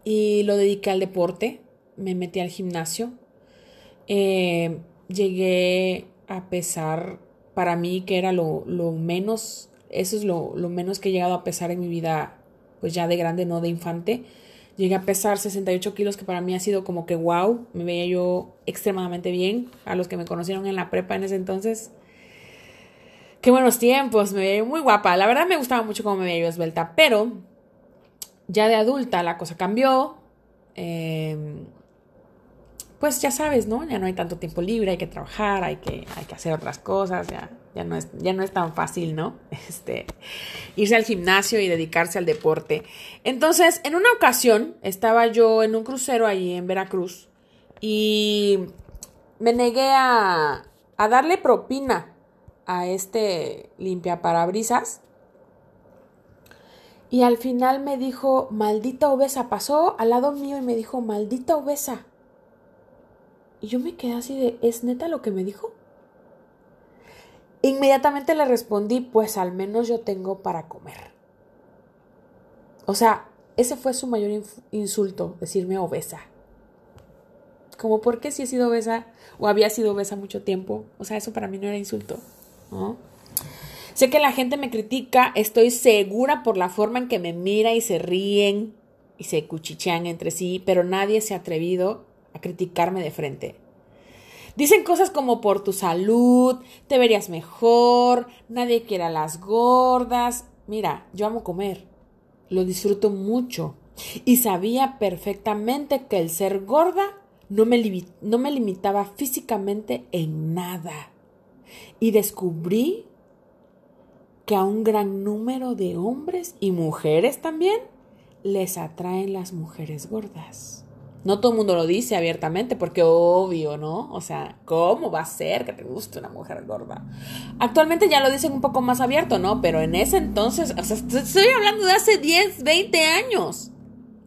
y lo dediqué al deporte. Me metí al gimnasio. Eh, llegué a pesar, para mí, que era lo, menos, eso es lo, lo, menos que he llegado a pesar en mi vida, pues ya de grande, no de infante. Llegué a pesar 68 kilos, que para mí ha sido como que wow, me veía yo extremadamente bien. A los que me conocieron en la prepa en ese entonces, Qué buenos tiempos, me veía muy guapa. La verdad me gustaba mucho cómo me veía yo esbelta, pero ya de adulta la cosa cambió. Em, pues ya sabes, ¿no? Ya no hay tanto tiempo libre, hay que trabajar, hay que, hay que hacer otras cosas, ya, ya, no es, ya no es tan fácil, ¿no? Este, irse al gimnasio y dedicarse al deporte. Entonces, en una ocasión estaba yo en un crucero ahí en Veracruz y me negué a, a darle propina a este limpia parabrisas Y al final me dijo, maldita obesa, pasó al lado mío y me dijo, maldita obesa. Y yo me quedé así de, ¿es neta lo que me dijo? Inmediatamente le respondí, pues al menos yo tengo para comer. O sea, ese fue su mayor insulto, decirme obesa. Como, ¿por qué si he sido obesa o había sido obesa mucho tiempo? O sea, eso para mí no era insulto. Sé que la gente me critica, estoy segura por la forma en que me mira y se ríen y se cuchichean entre sí, pero nadie se ha atrevido a criticarme de frente. Dicen cosas como por tu salud, te verías mejor, nadie quiere a las gordas. Mira, yo amo comer, lo disfruto mucho y sabía perfectamente que el ser gorda no me limitaba físicamente en nada. Y descubrí que a un gran número de hombres y mujeres también les atraen las mujeres gordas. No todo el mundo lo dice abiertamente porque obvio, ¿no? O sea, ¿cómo va a ser que te guste una mujer gorda? Actualmente ya lo dicen un poco más abierto, ¿no? Pero en ese entonces, o sea, estoy hablando de hace 10, 20 años.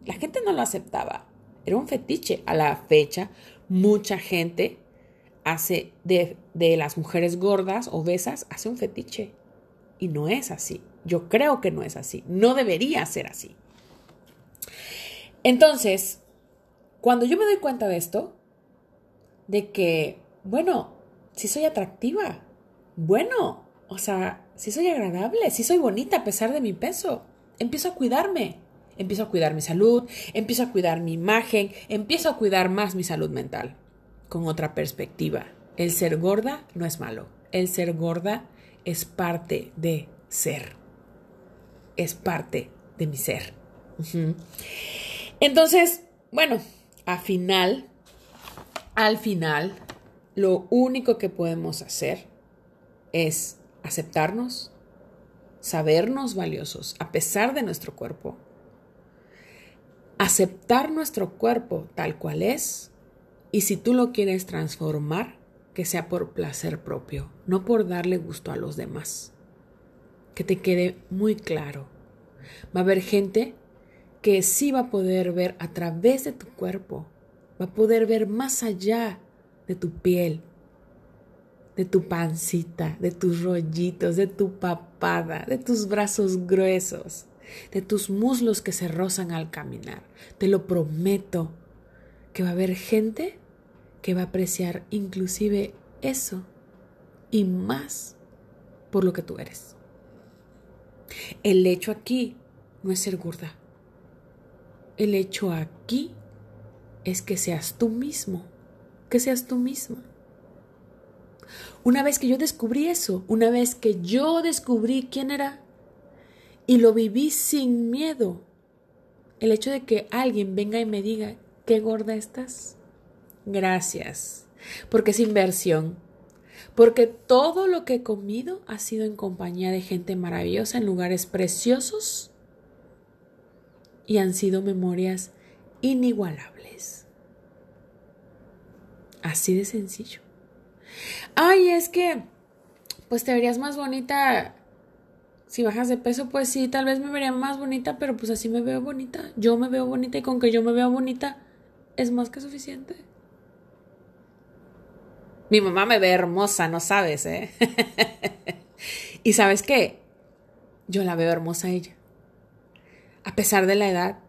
La gente no lo aceptaba. Era un fetiche. A la fecha, mucha gente hace de, de las mujeres gordas, obesas, hace un fetiche. Y no es así. Yo creo que no es así. No debería ser así. Entonces, cuando yo me doy cuenta de esto, de que, bueno, si soy atractiva, bueno, o sea, si soy agradable, si soy bonita a pesar de mi peso, empiezo a cuidarme, empiezo a cuidar mi salud, empiezo a cuidar mi imagen, empiezo a cuidar más mi salud mental, con otra perspectiva. El ser gorda no es malo, el ser gorda es parte de ser. Es parte de mi ser. Entonces, bueno, al final, al final, lo único que podemos hacer es aceptarnos, sabernos valiosos a pesar de nuestro cuerpo, aceptar nuestro cuerpo tal cual es y si tú lo quieres transformar, que sea por placer propio, no por darle gusto a los demás. Que te quede muy claro. Va a haber gente que sí va a poder ver a través de tu cuerpo, va a poder ver más allá de tu piel, de tu pancita, de tus rollitos, de tu papada, de tus brazos gruesos, de tus muslos que se rozan al caminar. Te lo prometo que va a haber gente que va a apreciar inclusive eso y más por lo que tú eres. El hecho aquí no es ser gorda. El hecho aquí es que seas tú mismo, que seas tú misma. Una vez que yo descubrí eso, una vez que yo descubrí quién era y lo viví sin miedo, el hecho de que alguien venga y me diga, qué gorda estás, gracias, porque es inversión, porque todo lo que he comido ha sido en compañía de gente maravillosa en lugares preciosos y han sido memorias inigualables. Así de sencillo. Ay, es que, pues te verías más bonita si bajas de peso, pues sí, tal vez me vería más bonita, pero pues así me veo bonita. Yo me veo bonita y con que yo me veo bonita es más que suficiente. Mi mamá me ve hermosa, no sabes, ¿eh? y sabes qué? Yo la veo hermosa a ella. A pesar de la edad,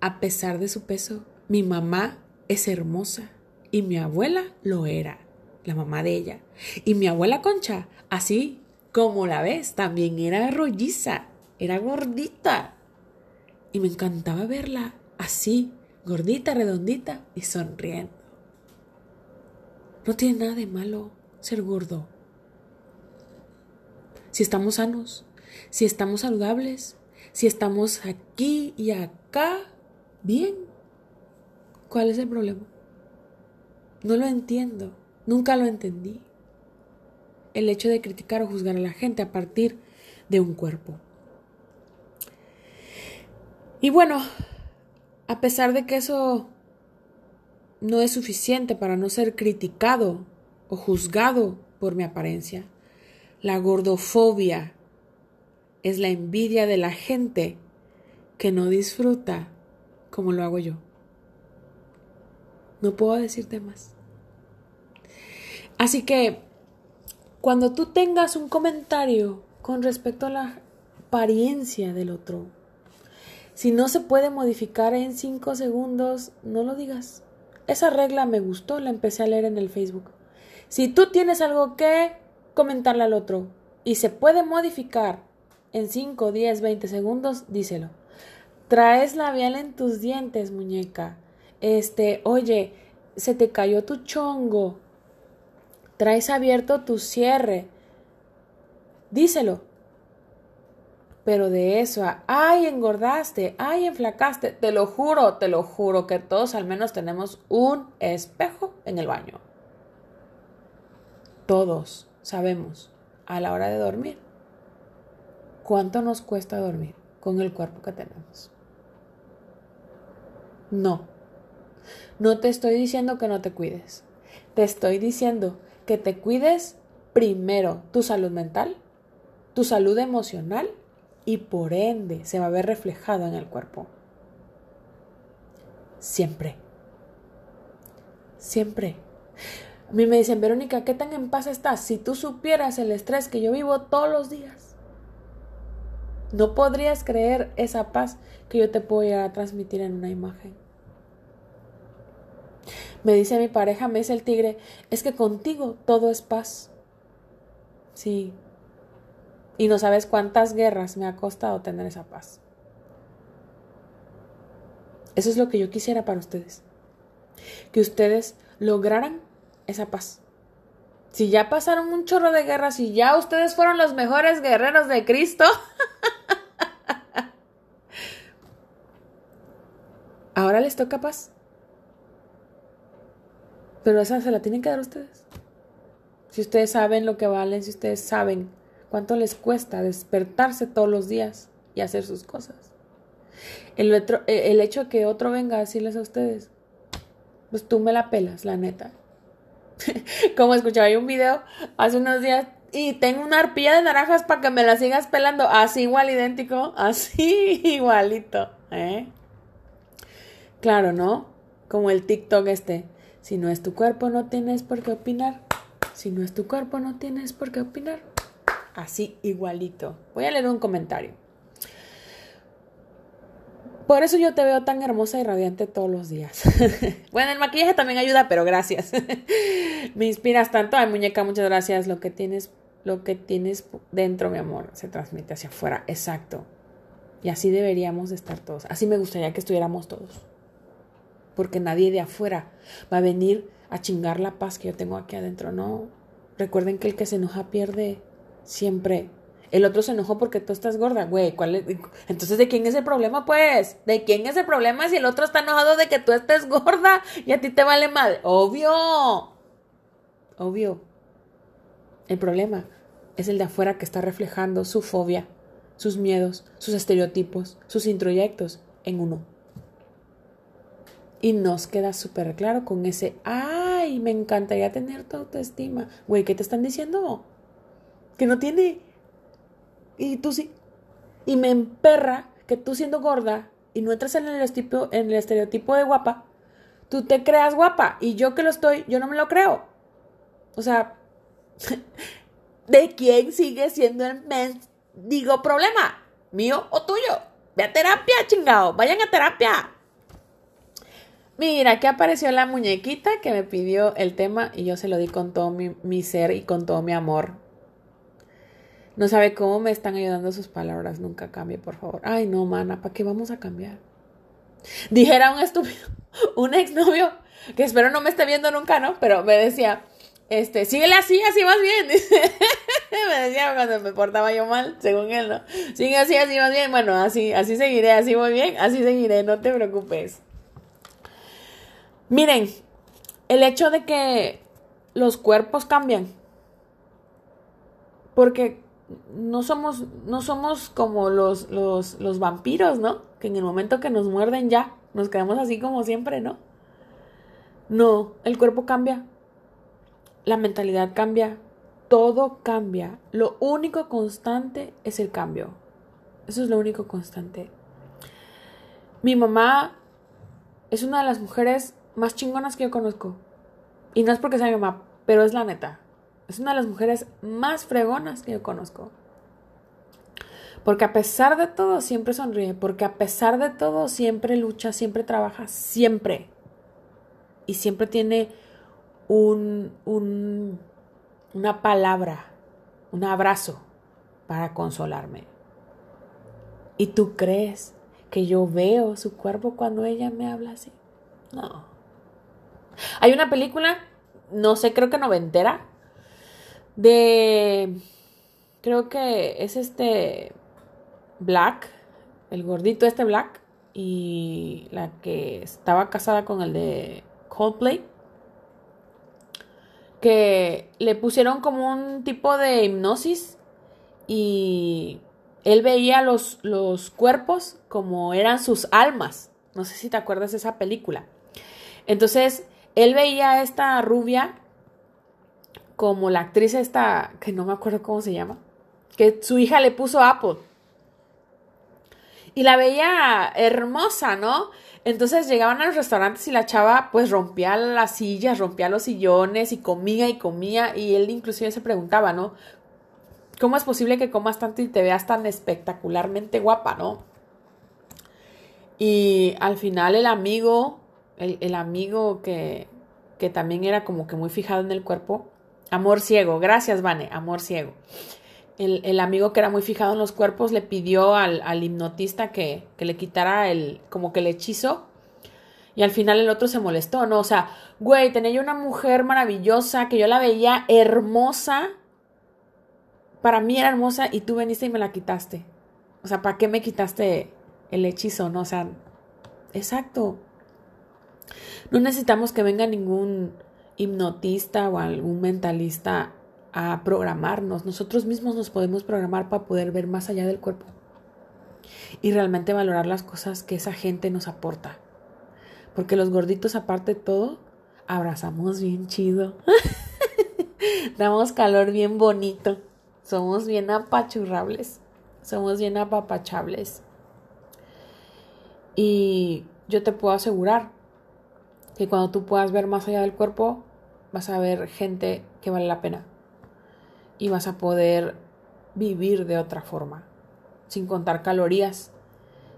a pesar de su peso, mi mamá es hermosa y mi abuela lo era, la mamá de ella. Y mi abuela Concha, así como la ves, también era rolliza, era gordita. Y me encantaba verla así, gordita, redondita y sonriendo. No tiene nada de malo ser gordo. Si estamos sanos, si estamos saludables, si estamos aquí y acá, bien. ¿Cuál es el problema? No lo entiendo, nunca lo entendí. El hecho de criticar o juzgar a la gente a partir de un cuerpo. Y bueno, a pesar de que eso no es suficiente para no ser criticado o juzgado por mi apariencia. La gordofobia es la envidia de la gente que no disfruta como lo hago yo. No puedo decirte más. Así que cuando tú tengas un comentario con respecto a la apariencia del otro, si no se puede modificar en cinco segundos, no lo digas. Esa regla me gustó, la empecé a leer en el Facebook. Si tú tienes algo que comentarle al otro y se puede modificar en 5, 10, 20 segundos, díselo. Traes labial en tus dientes, muñeca. Este, oye, se te cayó tu chongo. Traes abierto tu cierre. Díselo. Pero de eso ay, engordaste, ay, enflacaste, te lo juro, te lo juro que todos al menos tenemos un espejo en el baño. Todos sabemos a la hora de dormir cuánto nos cuesta dormir con el cuerpo que tenemos. No, no te estoy diciendo que no te cuides. Te estoy diciendo que te cuides primero tu salud mental, tu salud emocional y por ende se va a ver reflejado en el cuerpo. Siempre. Siempre. A mí me dicen, Verónica, ¿qué tan en paz estás? Si tú supieras el estrés que yo vivo todos los días, no podrías creer esa paz que yo te puedo a transmitir en una imagen. Me dice mi pareja, me dice el tigre, es que contigo todo es paz. Sí, y no sabes cuántas guerras me ha costado tener esa paz. Eso es lo que yo quisiera para ustedes. Que ustedes lograran esa paz. Si ya pasaron un chorro de guerras, si ya ustedes fueron los mejores guerreros de Cristo, ahora les toca paz. Pero esa se la tienen que dar ustedes. Si ustedes saben lo que valen, si ustedes saben cuánto les cuesta despertarse todos los días y hacer sus cosas. El, otro, e, el hecho de que otro venga a decirles a ustedes, pues tú me la pelas, la neta. Como escuchaba yo un video hace unos días y tengo una arpilla de naranjas para que me la sigas pelando, así igual idéntico, así igualito, ¿eh? Claro, ¿no? Como el TikTok este. Si no es tu cuerpo, no tienes por qué opinar. Si no es tu cuerpo, no tienes por qué opinar así igualito. Voy a leer un comentario. Por eso yo te veo tan hermosa y radiante todos los días. bueno, el maquillaje también ayuda, pero gracias. Me inspiras tanto. Ay, muñeca, muchas gracias. Lo que tienes, lo que tienes dentro, mi amor, se transmite hacia afuera. Exacto. Y así deberíamos estar todos. Así me gustaría que estuviéramos todos. Porque nadie de afuera va a venir a chingar la paz que yo tengo aquí adentro. No. Recuerden que el que se enoja pierde. Siempre. El otro se enojó porque tú estás gorda, güey. ¿cuál Entonces, ¿de quién es el problema, pues? ¿De quién es el problema si el otro está enojado de que tú estés gorda y a ti te vale mal? Obvio. Obvio. El problema es el de afuera que está reflejando su fobia, sus miedos, sus estereotipos, sus introyectos en uno. Y nos queda súper claro con ese, ay, me encantaría tener tu autoestima. Güey, ¿qué te están diciendo? Que no tiene. Y tú sí. Y me emperra que tú siendo gorda y no entras en el, estereotipo, en el estereotipo de guapa, tú te creas guapa. Y yo que lo estoy, yo no me lo creo. O sea, ¿de quién sigue siendo el digo problema? ¿Mío o tuyo? Ve a terapia, chingado. Vayan a terapia. Mira, aquí apareció la muñequita que me pidió el tema y yo se lo di con todo mi, mi ser y con todo mi amor. No sabe cómo me están ayudando sus palabras. Nunca cambie, por favor. Ay, no, mana, ¿para qué vamos a cambiar? Dijera un estúpido, un exnovio, que espero no me esté viendo nunca, ¿no? Pero me decía, este, síguele así, así vas bien. me decía cuando me portaba yo mal, según él, ¿no? Sigue así, así vas bien. Bueno, así, así seguiré, así voy bien, así seguiré, no te preocupes. Miren, el hecho de que los cuerpos cambian. Porque no somos, no somos como los, los, los vampiros, ¿no? Que en el momento que nos muerden ya, nos quedamos así como siempre, ¿no? No, el cuerpo cambia, la mentalidad cambia, todo cambia. Lo único constante es el cambio. Eso es lo único constante. Mi mamá es una de las mujeres más chingonas que yo conozco. Y no es porque sea mi mamá, pero es la neta. Es una de las mujeres más fregonas que yo conozco. Porque a pesar de todo siempre sonríe, porque a pesar de todo siempre lucha, siempre trabaja, siempre. Y siempre tiene un, un una palabra, un abrazo para consolarme. ¿Y tú crees que yo veo su cuerpo cuando ella me habla así? No. Hay una película, no sé, creo que noventera, de... Creo que es este Black, el gordito este Black, y la que estaba casada con el de Coldplay, que le pusieron como un tipo de hipnosis y él veía los, los cuerpos como eran sus almas. No sé si te acuerdas de esa película. Entonces, él veía a esta rubia como la actriz esta, que no me acuerdo cómo se llama, que su hija le puso Apple. Y la veía hermosa, ¿no? Entonces llegaban a los restaurantes y la chava pues rompía las sillas, rompía los sillones y comía y comía y él inclusive se preguntaba, ¿no? ¿Cómo es posible que comas tanto y te veas tan espectacularmente guapa, ¿no? Y al final el amigo, el, amigo que, que también era como que muy fijado en el cuerpo, amor ciego, gracias Vane, amor ciego. El, amigo que era muy fijado en los cuerpos le pidió al, al hipnotista que, que, le quitara el, como que el hechizo. Y al final el otro se molestó, ¿no? O sea, güey, tenía yo una mujer maravillosa que yo la veía hermosa para mí era hermosa y tú veniste y me la quitaste. O sea, ¿para qué me quitaste el hechizo, no? O sea, exacto. No necesitamos que venga ningún hipnotista o algún mentalista a programarnos. Nosotros mismos nos podemos programar para poder ver más allá del cuerpo y realmente valorar las cosas que esa gente nos aporta. Porque los gorditos, aparte de todo, abrazamos bien chido. Damos calor bien bonito. Somos bien apachurrables. Somos bien apapachables. Y yo te puedo asegurar que cuando tú puedas ver más allá del cuerpo, vas a ver gente que vale la pena. Y vas a poder vivir de otra forma. Sin contar calorías.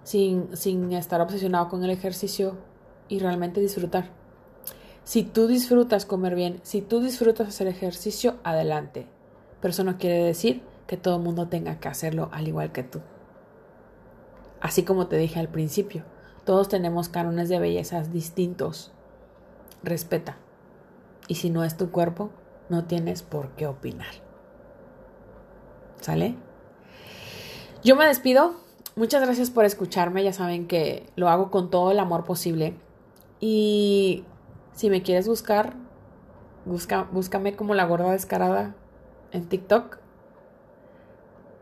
Sin, sin estar obsesionado con el ejercicio y realmente disfrutar. Si tú disfrutas comer bien, si tú disfrutas hacer ejercicio, adelante. Pero eso no quiere decir que todo el mundo tenga que hacerlo al igual que tú. Así como te dije al principio, todos tenemos cánones de bellezas distintos. Respeta. Y si no es tu cuerpo, no tienes por qué opinar. ¿Sale? Yo me despido. Muchas gracias por escucharme. Ya saben que lo hago con todo el amor posible. Y si me quieres buscar, busca, búscame como la gorda descarada en TikTok,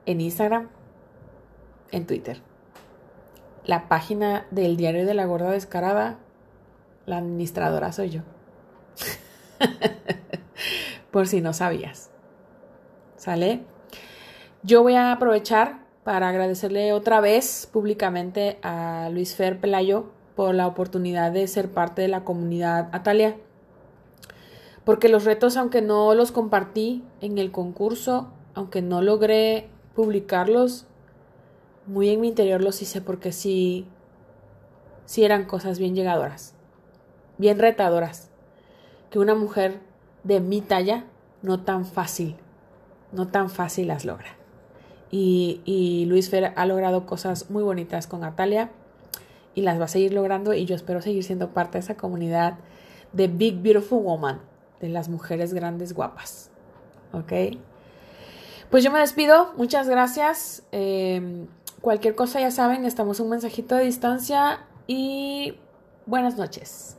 en Instagram, en Twitter. La página del diario de la gorda descarada, la administradora soy yo. Por si no sabías. ¿Sale? Yo voy a aprovechar para agradecerle otra vez públicamente a Luis Fer Pelayo por la oportunidad de ser parte de la comunidad Atalia porque los retos, aunque no los compartí en el concurso, aunque no logré publicarlos, muy en mi interior los hice porque sí, sí eran cosas bien llegadoras, bien retadoras, que una mujer de mi talla no tan fácil, no tan fácil las logra. Y, y Luis Fer ha logrado cosas muy bonitas con Natalia y las va a seguir logrando y yo espero seguir siendo parte de esa comunidad de Big Beautiful Woman de las mujeres grandes guapas. ¿Ok? Pues yo me despido, muchas gracias. Em, cualquier cosa ya saben, estamos un mensajito de distancia y buenas noches.